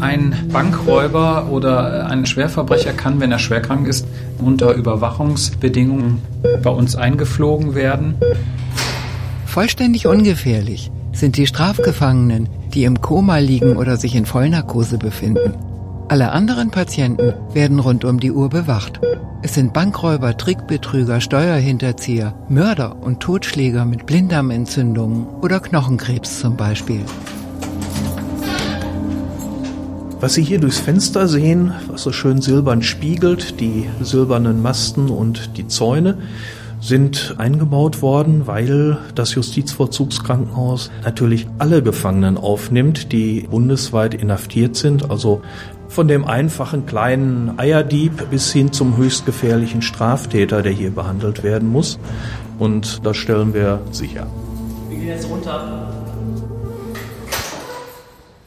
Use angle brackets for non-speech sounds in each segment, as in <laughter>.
Ein Bankräuber oder ein Schwerverbrecher kann, wenn er schwerkrank ist, unter Überwachungsbedingungen bei uns eingeflogen werden. Vollständig ungefährlich sind die Strafgefangenen, die im Koma liegen oder sich in Vollnarkose befinden. Alle anderen Patienten werden rund um die Uhr bewacht. Es sind Bankräuber, Trickbetrüger, Steuerhinterzieher, Mörder und Totschläger mit Blinddarmentzündungen oder Knochenkrebs zum Beispiel. Was Sie hier durchs Fenster sehen, was so schön silbern spiegelt, die silbernen Masten und die Zäune, sind eingebaut worden, weil das Justizvollzugskrankenhaus natürlich alle Gefangenen aufnimmt, die bundesweit inhaftiert sind, also von dem einfachen kleinen Eierdieb bis hin zum höchst gefährlichen Straftäter, der hier behandelt werden muss. Und das stellen wir sicher. Wir gehen jetzt runter.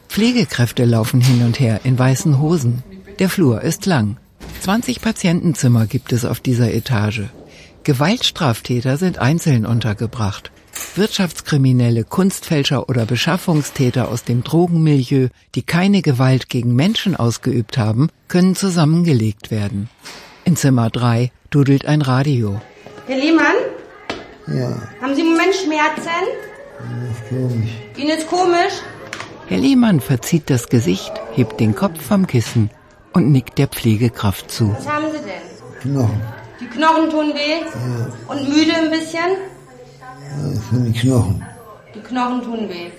Pflegekräfte laufen hin und her in weißen Hosen. Der Flur ist lang. 20 Patientenzimmer gibt es auf dieser Etage. Gewaltstraftäter sind einzeln untergebracht. Wirtschaftskriminelle, Kunstfälscher oder Beschaffungstäter aus dem Drogenmilieu, die keine Gewalt gegen Menschen ausgeübt haben, können zusammengelegt werden. In Zimmer 3 dudelt ein Radio. Herr Lehmann? Ja, Haben Sie im Moment Schmerzen? das ist komisch. Ihnen ist komisch? Herr Lehmann verzieht das Gesicht, hebt den Kopf vom Kissen und nickt der Pflegekraft zu. Was haben Sie denn? Knochen. Die Knochen tun weh? Und müde ein bisschen? Das sind die Knochen. Die Knochen tun weh.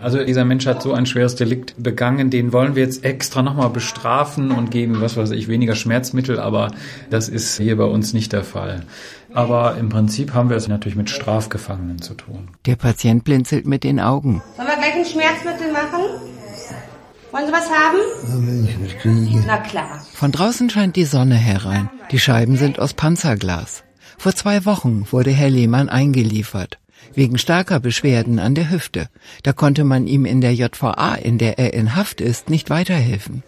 Also dieser Mensch hat so ein schweres Delikt begangen, den wollen wir jetzt extra nochmal bestrafen und geben, was weiß ich, weniger Schmerzmittel, aber das ist hier bei uns nicht der Fall. Aber im Prinzip haben wir es natürlich mit Strafgefangenen zu tun. Der Patient blinzelt mit den Augen. Sollen wir gleich ein Schmerzmittel machen? Wollen Sie was haben? Na klar. Von draußen scheint die Sonne herein. Die Scheiben sind aus Panzerglas. Vor zwei Wochen wurde Herr Lehmann eingeliefert. Wegen starker Beschwerden an der Hüfte. Da konnte man ihm in der JVA, in der er in Haft ist, nicht weiterhelfen.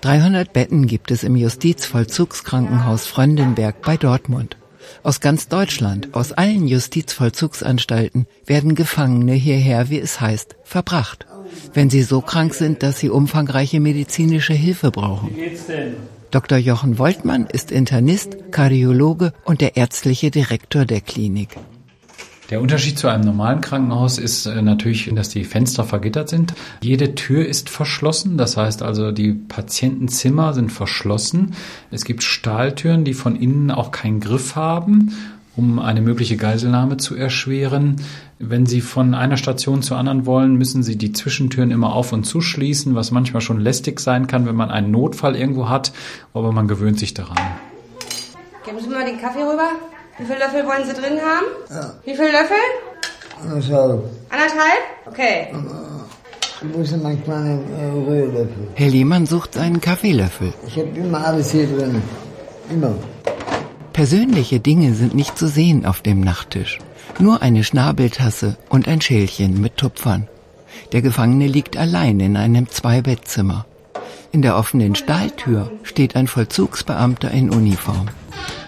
300 Betten gibt es im Justizvollzugskrankenhaus Fröndenberg bei Dortmund. Aus ganz Deutschland, aus allen Justizvollzugsanstalten werden Gefangene hierher, wie es heißt, verbracht. Wenn sie so krank sind, dass sie umfangreiche medizinische Hilfe brauchen. Wie geht's denn? Dr. Jochen Woltmann ist Internist, Kardiologe und der ärztliche Direktor der Klinik. Der Unterschied zu einem normalen Krankenhaus ist äh, natürlich, dass die Fenster vergittert sind. Jede Tür ist verschlossen, das heißt also die Patientenzimmer sind verschlossen. Es gibt Stahltüren, die von innen auch keinen Griff haben, um eine mögliche Geiselnahme zu erschweren. Wenn Sie von einer Station zur anderen wollen, müssen Sie die Zwischentüren immer auf und zuschließen, was manchmal schon lästig sein kann, wenn man einen Notfall irgendwo hat, aber man gewöhnt sich daran. Geben Sie mir mal den Kaffee rüber. Wie viele Löffel wollen Sie drin haben? Wie viele Löffel? Anderthalb. Anderthalb? Okay. Wo ist denn mein kleiner äh, Rührlöffel? Herr Lehmann sucht seinen Kaffeelöffel. Ich habe immer alles hier drin. Immer. Persönliche Dinge sind nicht zu sehen auf dem Nachttisch. Nur eine Schnabeltasse und ein Schälchen mit Tupfern. Der Gefangene liegt allein in einem Zweibettzimmer. In der offenen Stahltür steht ein Vollzugsbeamter in Uniform.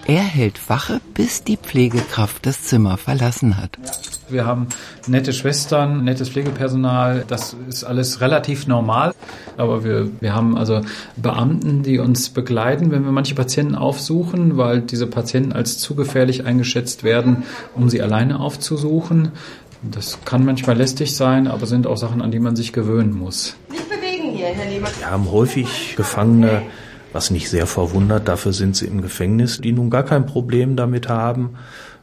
Er hält Wache, bis die Pflegekraft das Zimmer verlassen hat. Wir haben nette Schwestern, nettes Pflegepersonal. Das ist alles relativ normal. Aber wir, wir haben also Beamten, die uns begleiten, wenn wir manche Patienten aufsuchen, weil diese Patienten als zu gefährlich eingeschätzt werden, um sie alleine aufzusuchen. Das kann manchmal lästig sein, aber sind auch Sachen, an die man sich gewöhnen muss. Nicht bewegen hier, Herr Lehmann. Wir haben häufig Gefangene, was nicht sehr verwundert, dafür sind sie im Gefängnis, die nun gar kein Problem damit haben,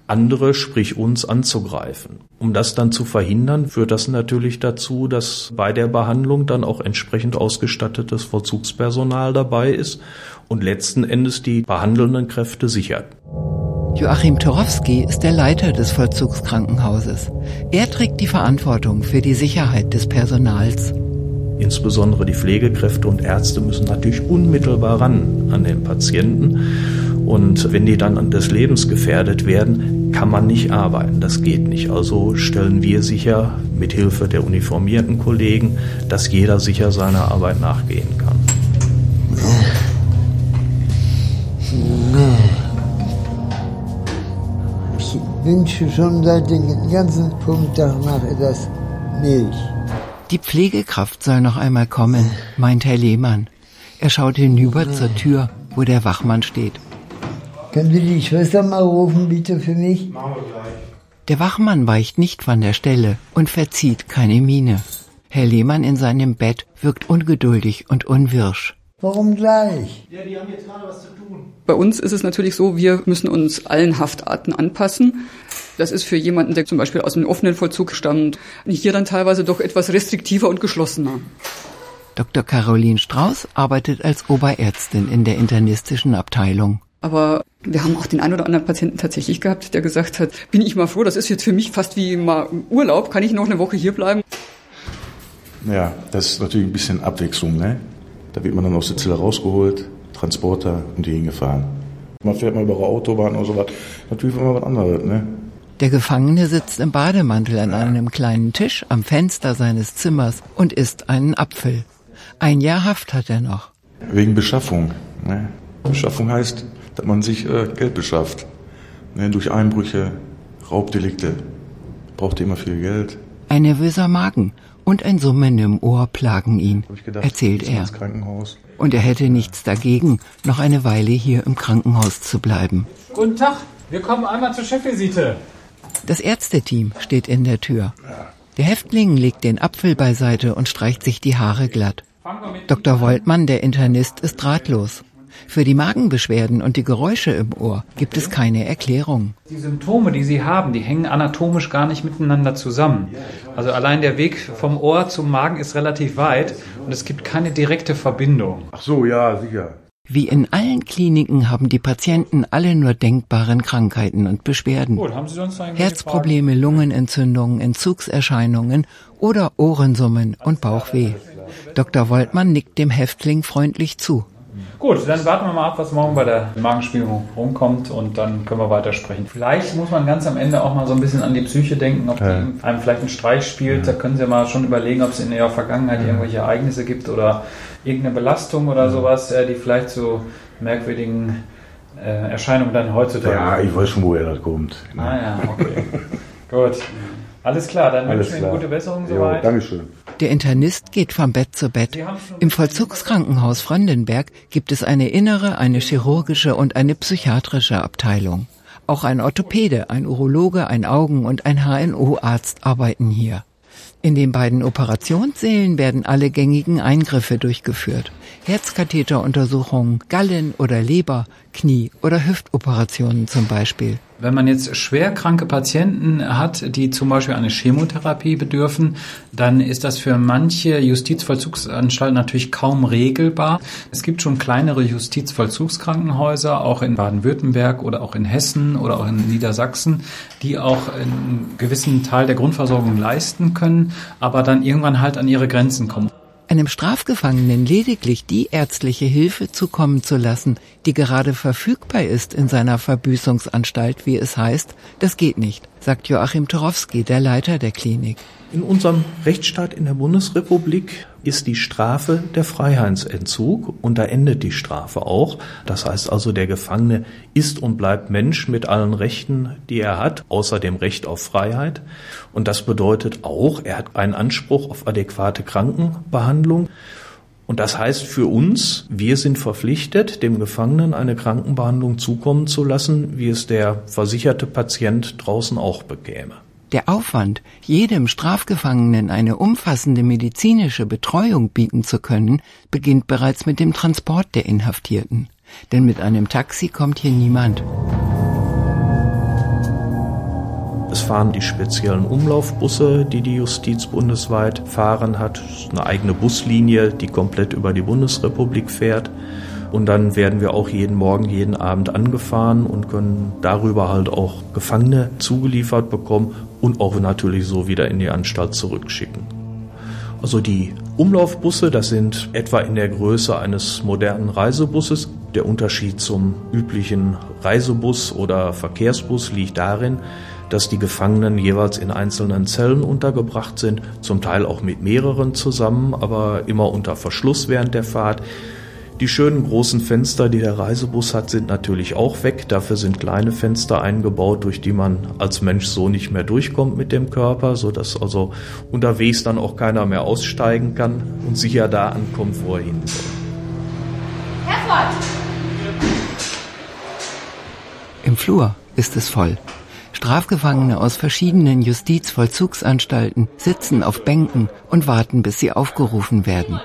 andere, sprich uns, anzugreifen. Um das dann zu verhindern, führt das natürlich dazu, dass bei der Behandlung dann auch entsprechend ausgestattetes Vollzugspersonal dabei ist und letzten Endes die behandelnden Kräfte sichert. Joachim Torowski ist der Leiter des Vollzugskrankenhauses. Er trägt die Verantwortung für die Sicherheit des Personals. Insbesondere die Pflegekräfte und Ärzte müssen natürlich unmittelbar ran an den Patienten. Und wenn die dann an des Lebens gefährdet werden, kann man nicht arbeiten. Das geht nicht. Also stellen wir sicher, mit Hilfe der uniformierten Kollegen, dass jeder sicher seiner Arbeit nachgehen kann. Ich wünsche schon seit dem ganzen Punkt nach etwas nicht. Die Pflegekraft soll noch einmal kommen, meint Herr Lehmann. Er schaut hinüber zur Tür, wo der Wachmann steht. Können Sie die Schwester mal rufen, bitte, für mich? Der Wachmann weicht nicht von der Stelle und verzieht keine Miene. Herr Lehmann in seinem Bett wirkt ungeduldig und unwirsch. Warum gleich? Bei uns ist es natürlich so, wir müssen uns allen Haftarten anpassen. Das ist für jemanden, der zum Beispiel aus dem offenen Vollzug stammt, hier dann teilweise doch etwas restriktiver und geschlossener. Dr. Caroline Strauß arbeitet als Oberärztin in der internistischen Abteilung. Aber wir haben auch den einen oder anderen Patienten tatsächlich gehabt, der gesagt hat, bin ich mal froh, das ist jetzt für mich fast wie mal Urlaub, kann ich noch eine Woche hier bleiben? Ja, das ist natürlich ein bisschen Abwechslung. Ne? Da wird man dann aus der Zelle rausgeholt, Transporter und hierhin gefahren. Man fährt mal über eine Autobahn oder so was. Natürlich immer was anderes. Ne? Der Gefangene sitzt im Bademantel an einem kleinen Tisch am Fenster seines Zimmers und isst einen Apfel. Ein Jahr Haft hat er noch. Wegen Beschaffung. Ne? Beschaffung heißt, dass man sich äh, Geld beschafft. Ne? Durch Einbrüche, Raubdelikte. Braucht immer viel Geld. Ein nervöser Magen und ein Summen im Ohr plagen ihn, gedacht, erzählt er. Und er hätte nichts dagegen, noch eine Weile hier im Krankenhaus zu bleiben. Guten Tag, wir kommen einmal zur Chefvisite. Das Ärzteteam steht in der Tür. Der Häftling legt den Apfel beiseite und streicht sich die Haare glatt. Dr. Woltmann, der Internist, ist ratlos. Für die Magenbeschwerden und die Geräusche im Ohr gibt es keine Erklärung. Die Symptome, die Sie haben, die hängen anatomisch gar nicht miteinander zusammen. Also allein der Weg vom Ohr zum Magen ist relativ weit und es gibt keine direkte Verbindung. Ach so, ja, sicher. Wie in allen Kliniken haben die Patienten alle nur denkbaren Krankheiten und Beschwerden. Gut, haben Sie sonst noch irgendwelche Herzprobleme, Lungenentzündungen, Entzugserscheinungen oder Ohrensummen und Bauchweh. Dr. Woltmann nickt dem Häftling freundlich zu. Gut, dann warten wir mal ab, was morgen bei der Magenspiegelung rumkommt und dann können wir weitersprechen. Vielleicht muss man ganz am Ende auch mal so ein bisschen an die Psyche denken, ob die einem vielleicht einen Streich spielt. Da können Sie mal schon überlegen, ob es in Ihrer Vergangenheit irgendwelche Ereignisse gibt oder irgendeine Belastung oder sowas, äh, die vielleicht zu merkwürdigen äh, Erscheinungen dann heutzutage. Ja, ich weiß schon, woher das kommt. Ah ja, okay. Gut. Alles klar, dann Alles wünschen wir Ihnen gute Besserung Jo, soweit. Dankeschön. Der Internist geht vom Bett zu Bett. Im Vollzugskrankenhaus Frondenberg gibt es eine innere, eine chirurgische und eine psychiatrische Abteilung. Auch ein Orthopäde, ein Urologe, ein Augen- und ein HNO-Arzt arbeiten hier. In den beiden Operationssälen werden alle gängigen Eingriffe durchgeführt. Herzkatheteruntersuchungen, Gallen- oder Leber-, Knie- oder Hüftoperationen zum Beispiel. Wenn man jetzt schwerkranke Patienten hat, die zum Beispiel eine Chemotherapie bedürfen, dann ist das für manche Justizvollzugsanstalten natürlich kaum regelbar. Es gibt schon kleinere Justizvollzugskrankenhäuser, auch in Baden-Württemberg oder auch in Hessen oder auch in Niedersachsen, die auch einen gewissen Teil der Grundversorgung leisten können, aber dann irgendwann halt an ihre Grenzen kommen. Einem Strafgefangenen lediglich die ärztliche Hilfe zukommen zu lassen, die gerade verfügbar ist in seiner Verbüßungsanstalt, wie es heißt, das geht nicht, sagt Joachim Torowski, der Leiter der Klinik. In unserem Rechtsstaat in der Bundesrepublik ist die Strafe der Freiheitsentzug und da endet die Strafe auch. Das heißt also, der Gefangene ist und bleibt Mensch mit allen Rechten, die er hat, außer dem Recht auf Freiheit. Und das bedeutet auch, er hat einen Anspruch auf adäquate Krankenbehandlung. Und das heißt für uns, wir sind verpflichtet, dem Gefangenen eine Krankenbehandlung zukommen zu lassen, wie es der versicherte Patient draußen auch bekäme. Der Aufwand, jedem Strafgefangenen eine umfassende medizinische Betreuung bieten zu können, beginnt bereits mit dem Transport der Inhaftierten. Denn mit einem Taxi kommt hier niemand. Es fahren die speziellen Umlaufbusse, die die Justiz bundesweit fahren hat. Eine eigene Buslinie, die komplett über die Bundesrepublik fährt. Und dann werden wir auch jeden Morgen, jeden Abend angefahren und können darüber halt auch Gefangene zugeliefert bekommen und auch natürlich so wieder in die Anstalt zurückschicken. Also die Umlaufbusse, das sind etwa in der Größe eines modernen Reisebusses. Der Unterschied zum üblichen Reisebus oder Verkehrsbus liegt darin, dass die Gefangenen jeweils in einzelnen Zellen untergebracht sind, zum Teil auch mit mehreren zusammen, aber immer unter Verschluss während der Fahrt. Die schönen großen Fenster, die der Reisebus hat, sind natürlich auch weg. Dafür sind kleine Fenster eingebaut, durch die man als Mensch so nicht mehr durchkommt mit dem Körper, sodass also unterwegs dann auch keiner mehr aussteigen kann und sicher da ankommt, wo er hin soll. Herford! Im Flur ist es voll. Strafgefangene aus verschiedenen Justizvollzugsanstalten sitzen auf Bänken und warten, bis sie aufgerufen werden.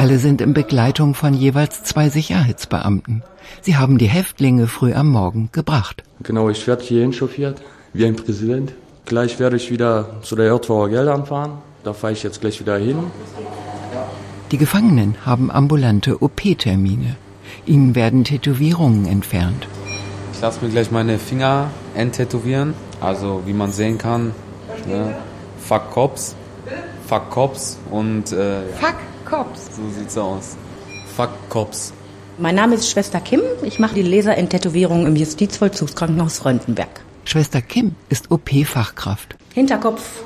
Alle sind in Begleitung von jeweils zwei Sicherheitsbeamten. Sie haben die Häftlinge früh am Morgen gebracht. Genau, ich werde hierhin chauffiert, wie ein Präsident. Gleich werde ich wieder zu der JVA Geldern fahren. Da fahre ich jetzt gleich wieder hin. Die Gefangenen haben ambulante OP-Termine. Ihnen werden Tätowierungen entfernt. Ich lasse mir gleich meine Finger enttätowieren. Also wie man sehen kann, ne? Fuck Cops, Fuck Cops und äh, Fuck Cops. So sieht's aus. Fuck Cops. Mein Name ist Schwester Kim. Ich mache die Laserenttätowierung im Justizvollzugskrankenhaus Röntgenberg. Schwester Kim ist OP-Fachkraft. Hinterkopf,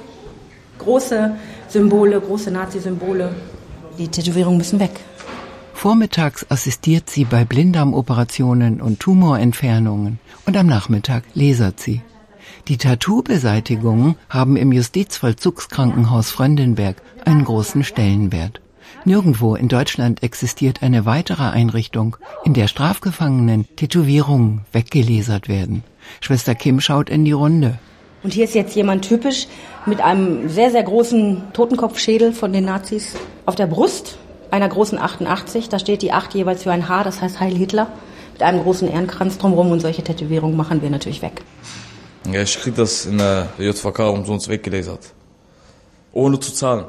große Symbole, große Nazi-Symbole. Die Tätowierungen müssen weg. Vormittags assistiert sie bei Blinddarmoperationen und Tumorentfernungen und am Nachmittag lasert sie. Die Tattoo-Beseitigungen haben im Justizvollzugskrankenhaus Fröndenberg einen großen Stellenwert. Nirgendwo in Deutschland existiert eine weitere Einrichtung, in der Strafgefangenen Tätowierungen weggelesert werden. Schwester Kim schaut in die Runde. Und hier ist jetzt jemand typisch mit einem sehr, sehr großen Totenkopfschädel von den Nazis auf der Brust einer großen 88. Da steht die 8 jeweils für ein H, das heißt Heil Hitler. Mit einem großen Ehrenkranz drumherum und solche Tätowierungen machen wir natürlich weg. Ja, ich krieg das in der JVK umsonst weggelesert. Ohne zu zahlen.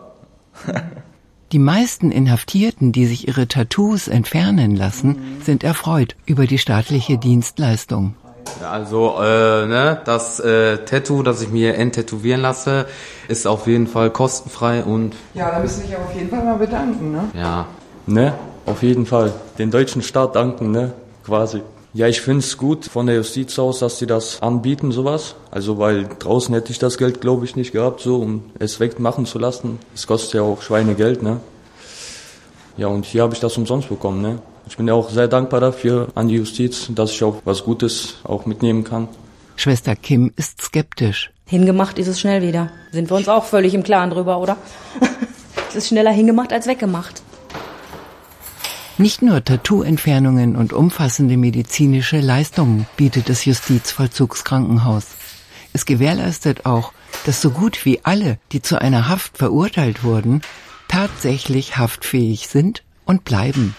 <laughs> Die meisten Inhaftierten, die sich ihre Tattoos entfernen lassen, sind erfreut über die staatliche Dienstleistung. Also äh, ne, das äh, Tattoo, das ich mir enttätowieren lasse, ist auf jeden Fall kostenfrei und ja, da müssen sich auf jeden Fall mal bedanken, ne? Ja, ne, auf jeden Fall den deutschen Staat danken, ne, quasi. Ja, ich finde es gut von der Justiz aus, dass sie das anbieten, sowas. Also, weil draußen hätte ich das Geld, glaube ich, nicht gehabt, so, um es wegmachen zu lassen. Es kostet ja auch Schweinegeld, ne? Ja, und hier habe ich das umsonst bekommen, ne? Ich bin ja auch sehr dankbar dafür an die Justiz, dass ich auch was Gutes auch mitnehmen kann. Schwester Kim ist skeptisch. Hingemacht ist es schnell wieder. Sind wir uns auch völlig im Klaren drüber, oder? <laughs> es ist schneller hingemacht als weggemacht. Nicht nur Tattoo-Entfernungen und umfassende medizinische Leistungen bietet das Justizvollzugskrankenhaus. Es gewährleistet auch, dass so gut wie alle, die zu einer Haft verurteilt wurden, tatsächlich haftfähig sind und bleiben.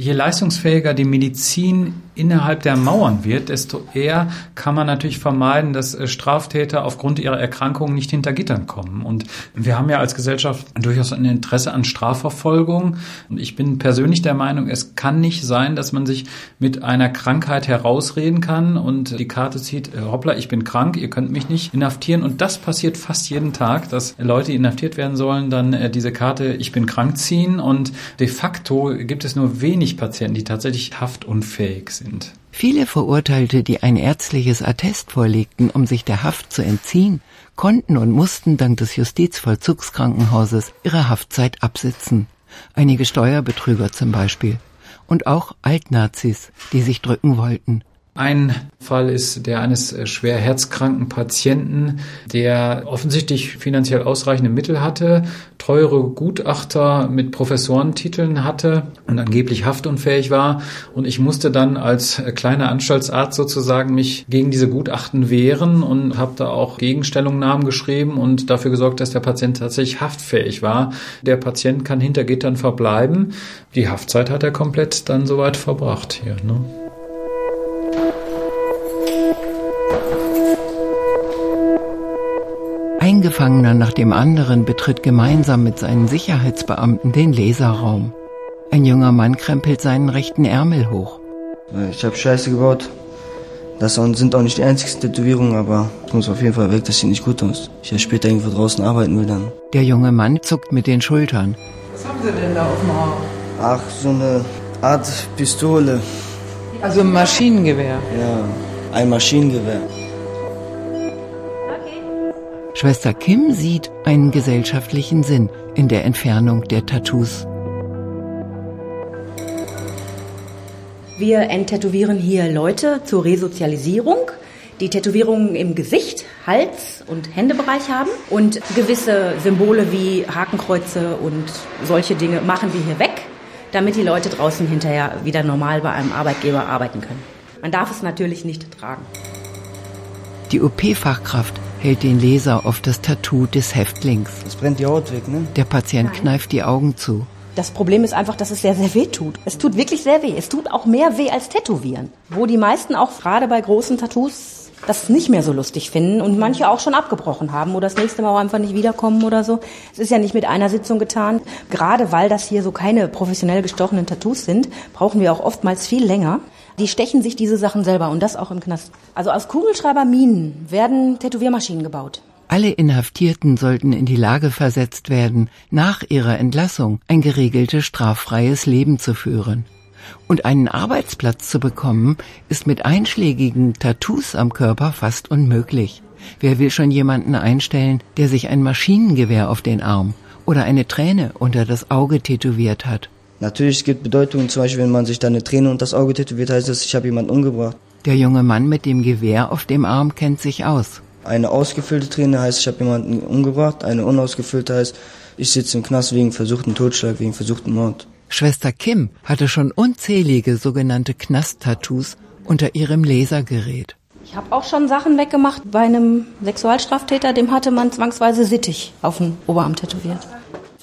Je leistungsfähiger die Medizin innerhalb der Mauern wird, desto eher kann man natürlich vermeiden, dass äh, Straftäter aufgrund ihrer Erkrankungen nicht hinter Gittern kommen. Und wir haben ja als Gesellschaft durchaus ein Interesse an Strafverfolgung. Und ich bin persönlich der Meinung, es kann nicht sein, dass man sich mit einer Krankheit herausreden kann und die Karte zieht, äh, hoppla, ich bin krank, ihr könnt mich nicht inhaftieren. Und das passiert fast jeden Tag, dass Leute, die inhaftiert werden sollen, dann äh, diese Karte, ich bin krank ziehen. Und de facto gibt es nur wenig wenig Patienten, die tatsächlich haftunfähig sind. Viele Verurteilte, die ein ärztliches Attest vorlegten, um sich der Haft zu entziehen, konnten und mussten dank des Justizvollzugskrankenhauses ihre Haftzeit absitzen. Einige Steuerbetrüger zum Beispiel. Und auch Altnazis, die sich drücken wollten. Ein Fall ist der eines äh, schwer herzkranken Patienten, der offensichtlich finanziell ausreichende Mittel hatte, teure Gutachter mit Professorentiteln hatte und angeblich haftunfähig war. Und ich musste dann als äh, kleiner Anstaltsarzt sozusagen mich gegen diese Gutachten wehren und habe da auch Gegenstellungnahmen geschrieben und dafür gesorgt, dass der Patient tatsächlich haftfähig war. Der Patient kann hinter Gittern verbleiben. Die Haftzeit hat er komplett dann soweit verbracht hier. Ne? Ein Gefangener nach dem anderen betritt gemeinsam mit seinen Sicherheitsbeamten den Laserraum. Ein junger Mann krempelt seinen rechten Ärmel hoch. Ich habe Scheiße gebaut. Das sind auch nicht die einzigsten Tätowierungen, aber es muss auf jeden Fall weg, das sieht nicht gut aus. Ich ja später irgendwo draußen arbeiten will dann. Der junge Mann zuckt mit den Schultern. Was haben Sie denn da auf dem Arm? Ach, so eine Art Pistole. Also ein Maschinengewehr? Ja, ein Maschinengewehr. Schwester Kim sieht einen gesellschaftlichen Sinn in der Entfernung der Tattoos. Wir enttätowieren hier Leute zur Resozialisierung, die Tätowierungen im Gesicht, Hals und Händebereich haben. Und gewisse Symbole wie Hakenkreuze und solche Dinge machen wir hier weg, damit die Leute draußen hinterher wieder normal bei einem Arbeitgeber arbeiten können. Man darf es natürlich nicht tragen. Die OP-Fachkraft hält den Leser auf das Tattoo des Häftlings. Es brennt die Haut weg, ne? Der Patient kneift die Augen zu. Das Problem ist einfach, dass es sehr, sehr weh tut. Es tut wirklich sehr weh. Es tut auch mehr weh als Tätowieren. Wo die meisten auch gerade bei großen Tattoos das nicht mehr so lustig finden und manche auch schon abgebrochen haben oder das nächste Mal auch einfach nicht wiederkommen oder so. Es ist ja nicht mit einer Sitzung getan. Gerade weil das hier so keine professionell gestochenen Tattoos sind, brauchen wir auch oftmals viel länger. Die stechen sich diese Sachen selber und das auch im Knast. Also aus Kugelschreiberminen werden Tätowiermaschinen gebaut. Alle Inhaftierten sollten in die Lage versetzt werden, nach ihrer Entlassung ein geregeltes straffreies Leben zu führen. Und einen Arbeitsplatz zu bekommen, ist mit einschlägigen Tattoos am Körper fast unmöglich. Wer will schon jemanden einstellen, der sich ein Maschinengewehr auf den Arm oder eine Träne unter das Auge tätowiert hat? Natürlich, es gibt Bedeutungen, zum Beispiel, wenn man sich da eine Träne unter das Auge tätowiert, heißt das, ich habe jemanden umgebracht. Der junge Mann mit dem Gewehr auf dem Arm kennt sich aus. Eine ausgefüllte Träne heißt, ich habe jemanden umgebracht. Eine unausgefüllte heißt, ich sitze im Knast wegen versuchten Totschlag, wegen versuchten Mord. Schwester Kim hatte schon unzählige sogenannte Knast-Tattoos unter ihrem Lasergerät. Ich habe auch schon Sachen weggemacht. Bei einem Sexualstraftäter, dem hatte man zwangsweise Sittig auf den Oberarm tätowiert.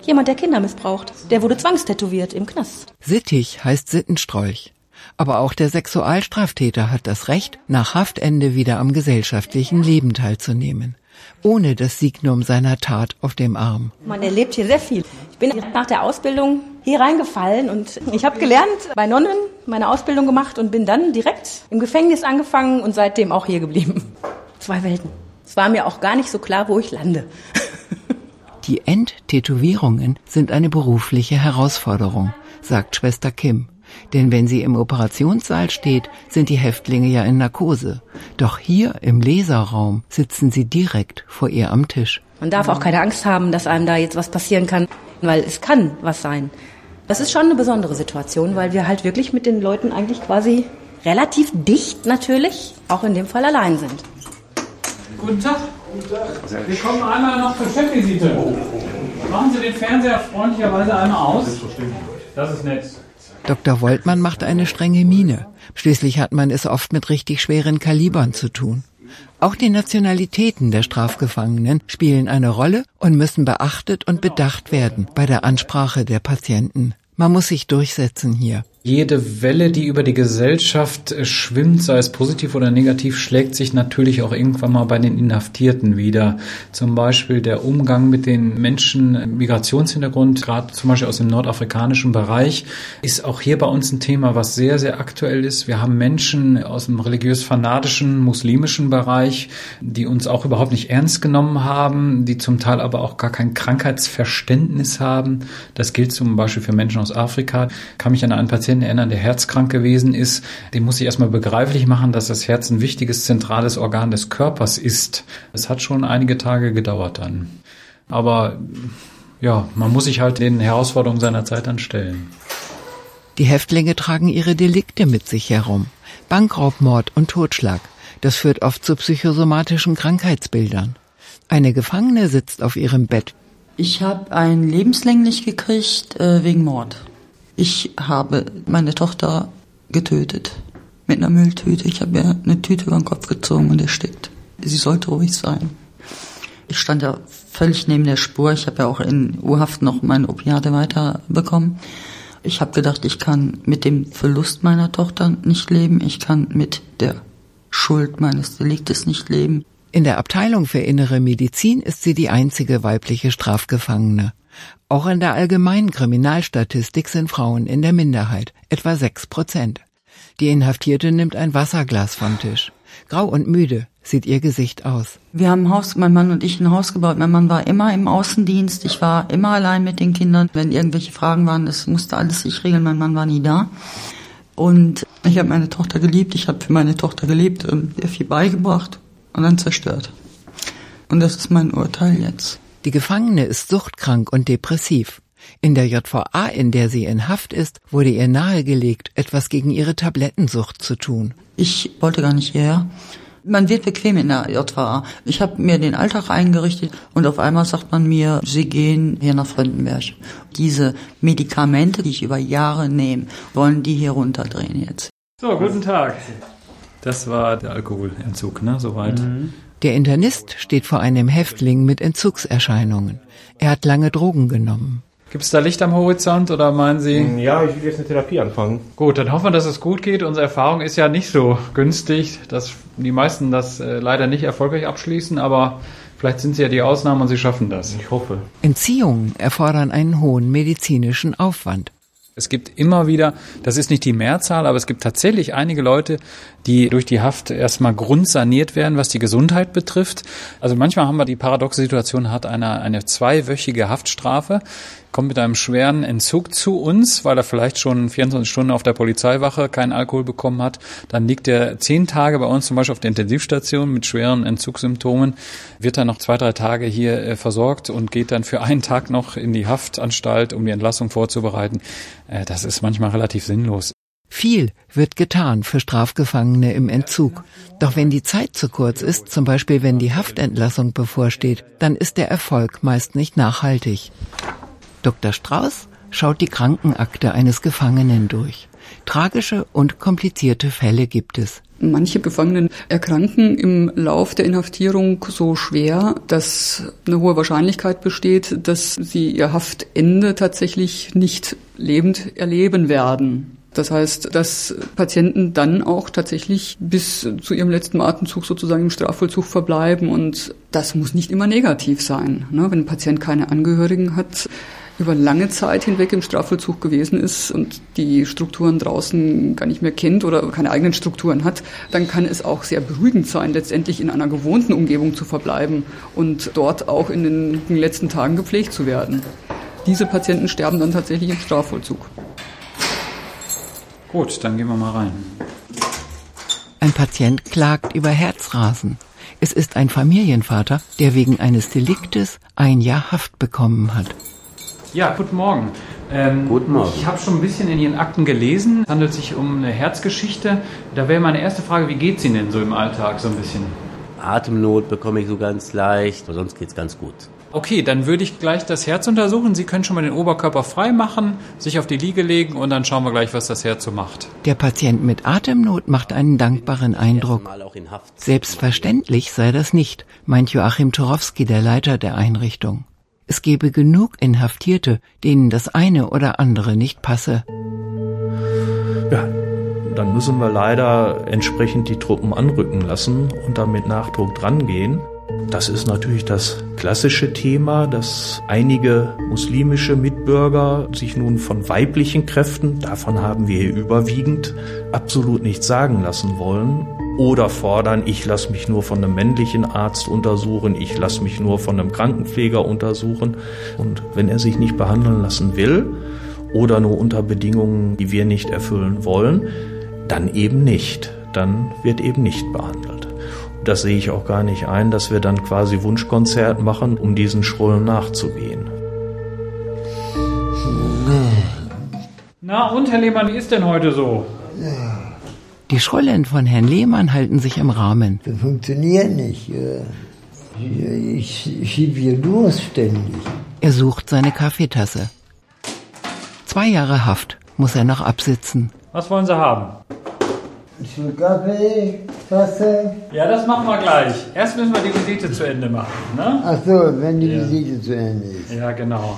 Jemand, der Kinder missbraucht, der wurde zwangstätowiert im Knast. Sittig heißt Sittenstrolch. Aber auch der Sexualstraftäter hat das Recht, nach Haftende wieder am gesellschaftlichen Leben teilzunehmen ohne das Signum seiner Tat auf dem Arm. Man erlebt hier sehr viel. Ich bin nach der Ausbildung hier reingefallen und ich habe gelernt bei Nonnen, meine Ausbildung gemacht und bin dann direkt im Gefängnis angefangen und seitdem auch hier geblieben. Zwei Welten. Es war mir auch gar nicht so klar, wo ich lande. Die Endtätowierungen sind eine berufliche Herausforderung, sagt Schwester Kim. Denn wenn sie im Operationssaal steht, sind die Häftlinge ja in Narkose. Doch hier im Leserraum sitzen sie direkt vor ihr am Tisch. Man darf auch keine Angst haben, dass einem da jetzt was passieren kann, weil es kann was sein. Das ist schon eine besondere Situation, weil wir halt wirklich mit den Leuten eigentlich quasi relativ dicht natürlich, auch in dem Fall allein sind. Guten Tag. Wir kommen einmal noch zur Chefvisite. Machen Sie den Fernseher freundlicherweise einmal aus. Das ist nett. Dr. Woltmann macht eine strenge Miene. Schließlich hat man es oft mit richtig schweren Kalibern zu tun. Auch die Nationalitäten der Strafgefangenen spielen eine Rolle und müssen beachtet und bedacht werden bei der Ansprache der Patienten. Man muss sich durchsetzen hier jede Welle, die über die Gesellschaft äh, schwimmt, sei es positiv oder negativ, schlägt sich natürlich auch irgendwann mal bei den Inhaftierten wieder. Zum Beispiel der Umgang mit den Menschen Migrationshintergrund, gerade zum Beispiel aus dem nordafrikanischen Bereich, ist auch hier bei uns ein Thema, was sehr, sehr aktuell ist. Wir haben Menschen aus dem religiös-fanatischen, muslimischen Bereich, die uns auch überhaupt nicht ernst genommen haben, die zum Teil aber auch gar kein Krankheitsverständnis haben. Das gilt zum Beispiel für Menschen aus Afrika. Ich kann mich an einen Patienten Patienten erinnern, der herzkrank gewesen ist, dem muss ich erstmal begreiflich machen, dass das Herz ein wichtiges zentrales Organ des Körpers ist. Es hat schon einige Tage gedauert dann. Aber ja, man muss sich halt den Herausforderungen seiner Zeit dann stellen. Die Häftlinge tragen ihre Delikte mit sich herum. Bankraubmord und Totschlag. Das führt oft zu psychosomatischen Krankheitsbildern. Eine Gefangene sitzt auf ihrem Bett. Ich habe ein lebenslänglich gekriegt äh, wegen Mord. Ich habe meine Tochter getötet mit einer Mülltüte. Ich habe ihr eine Tüte über den Kopf gezogen und erstickt. Sie sollte ruhig sein. Ich stand ja völlig neben der Spur. Ich habe ja auch in Urhaft noch meine Opiate weiterbekommen. Ich habe gedacht, ich kann mit dem Verlust meiner Tochter nicht leben. Ich kann mit der Schuld meines Deliktes nicht leben. In der Abteilung für innere Medizin ist sie die einzige weibliche Strafgefangene. Auch in der allgemeinen Kriminalstatistik sind Frauen in der Minderheit, etwa sechs Prozent. Die Inhaftierte nimmt ein Wasserglas vom Tisch. Grau und müde sieht ihr Gesicht aus. Wir haben ein Haus, mein Mann und ich ein Haus gebaut. Mein Mann war immer im Außendienst. Ich war immer allein mit den Kindern. Wenn irgendwelche Fragen waren, das musste alles sich regeln. Mein Mann war nie da. Und ich habe meine Tochter geliebt. Ich habe für meine Tochter gelebt und ihr viel beigebracht und dann zerstört. Und das ist mein Urteil jetzt. Die Gefangene ist suchtkrank und depressiv. In der JVA, in der sie in Haft ist, wurde ihr nahegelegt, etwas gegen ihre Tablettensucht zu tun. Ich wollte gar nicht hierher. Man wird bequem in der JVA. Ich habe mir den Alltag eingerichtet und auf einmal sagt man mir, Sie gehen hier nach Fröndenberg. Diese Medikamente, die ich über Jahre nehme, wollen die hier runterdrehen jetzt. So, guten Tag. Das war der Alkoholentzug, ne? Soweit. Mhm. Der Internist steht vor einem Häftling mit Entzugserscheinungen. Er hat lange Drogen genommen. Gibt es da Licht am Horizont oder meinen Sie? Ja, ich will jetzt eine Therapie anfangen. Gut, dann hoffen wir, dass es gut geht. Unsere Erfahrung ist ja nicht so günstig, dass die meisten das äh, leider nicht erfolgreich abschließen, aber vielleicht sind Sie ja die Ausnahme und Sie schaffen das. Ich hoffe. Entziehungen erfordern einen hohen medizinischen Aufwand. Es gibt immer wieder, das ist nicht die Mehrzahl, aber es gibt tatsächlich einige Leute, die durch die Haft erstmal grundsaniert werden, was die Gesundheit betrifft. Also manchmal haben wir die paradoxe Situation, hat einer eine zweiwöchige Haftstrafe, kommt mit einem schweren Entzug zu uns, weil er vielleicht schon 24 Stunden auf der Polizeiwache keinen Alkohol bekommen hat. Dann liegt er zehn Tage bei uns zum Beispiel auf der Intensivstation mit schweren Entzugssymptomen, wird dann noch zwei, drei Tage hier äh, versorgt und geht dann für einen Tag noch in die Haftanstalt, um die Entlassung vorzubereiten. Äh, das ist manchmal relativ sinnlos. Viel wird getan für Strafgefangene im Entzug. Doch wenn die Zeit zu kurz ist, zum Beispiel wenn die Haftentlassung bevorsteht, dann ist der Erfolg meist nicht nachhaltig. Dr. Strauß schaut die Krankenakte eines Gefangenen durch. Tragische und komplizierte Fälle gibt es. Manche Gefangenen erkranken im Lauf der Inhaftierung so schwer, dass eine hohe Wahrscheinlichkeit besteht, dass sie ihr Haftende tatsächlich nicht lebend erleben werden. Das heißt, dass Patienten dann auch tatsächlich bis zu ihrem letzten Atemzug sozusagen im Strafvollzug verbleiben. Und das muss nicht immer negativ sein. Ne? Wenn ein Patient keine Angehörigen hat, über lange Zeit hinweg im Strafvollzug gewesen ist und die Strukturen draußen gar nicht mehr kennt oder keine eigenen Strukturen hat, dann kann es auch sehr beruhigend sein, letztendlich in einer gewohnten Umgebung zu verbleiben und dort auch in den letzten Tagen gepflegt zu werden. Diese Patienten sterben dann tatsächlich im Strafvollzug. Gut, dann gehen wir mal rein. Ein Patient klagt über Herzrasen. Es ist ein Familienvater, der wegen eines Deliktes ein Jahr Haft bekommen hat. Ja, guten Morgen. Ähm, guten Morgen. Ich habe schon ein bisschen in Ihren Akten gelesen. Es handelt sich um eine Herzgeschichte. Da wäre meine erste Frage, wie geht es Ihnen denn so im Alltag so ein bisschen? Atemnot bekomme ich so ganz leicht, aber sonst geht es ganz gut. Okay, dann würde ich gleich das Herz untersuchen. Sie können schon mal den Oberkörper frei machen, sich auf die Liege legen und dann schauen wir gleich, was das Herz so macht. Der Patient mit Atemnot macht einen dankbaren Eindruck. Selbstverständlich sei das nicht, meint Joachim Torowski, der Leiter der Einrichtung. Es gebe genug Inhaftierte, denen das eine oder andere nicht passe. Ja, dann müssen wir leider entsprechend die Truppen anrücken lassen und damit Nachdruck drangehen. Das ist natürlich das klassische Thema, dass einige muslimische Mitbürger sich nun von weiblichen Kräften, davon haben wir hier überwiegend, absolut nichts sagen lassen wollen oder fordern, ich lasse mich nur von einem männlichen Arzt untersuchen, ich lasse mich nur von einem Krankenpfleger untersuchen. Und wenn er sich nicht behandeln lassen will oder nur unter Bedingungen, die wir nicht erfüllen wollen, dann eben nicht. Dann wird eben nicht behandelt. Das sehe ich auch gar nicht ein, dass wir dann quasi Wunschkonzert machen, um diesen Schrullen nachzugehen. Na und, Herr Lehmann, wie ist denn heute so? Ja. Die Schrullen von Herrn Lehmann halten sich im Rahmen. Das funktioniert nicht. Ich schiebe hier Durst ständig. Er sucht seine Kaffeetasse. Zwei Jahre Haft muss er noch absitzen. Was wollen Sie haben? Ich will Kaffee, Tasse. Ja, das machen wir gleich. Erst müssen wir die Visite zu Ende machen. Ne? Ach so, wenn die ja. Visite zu Ende ist. Ja, genau.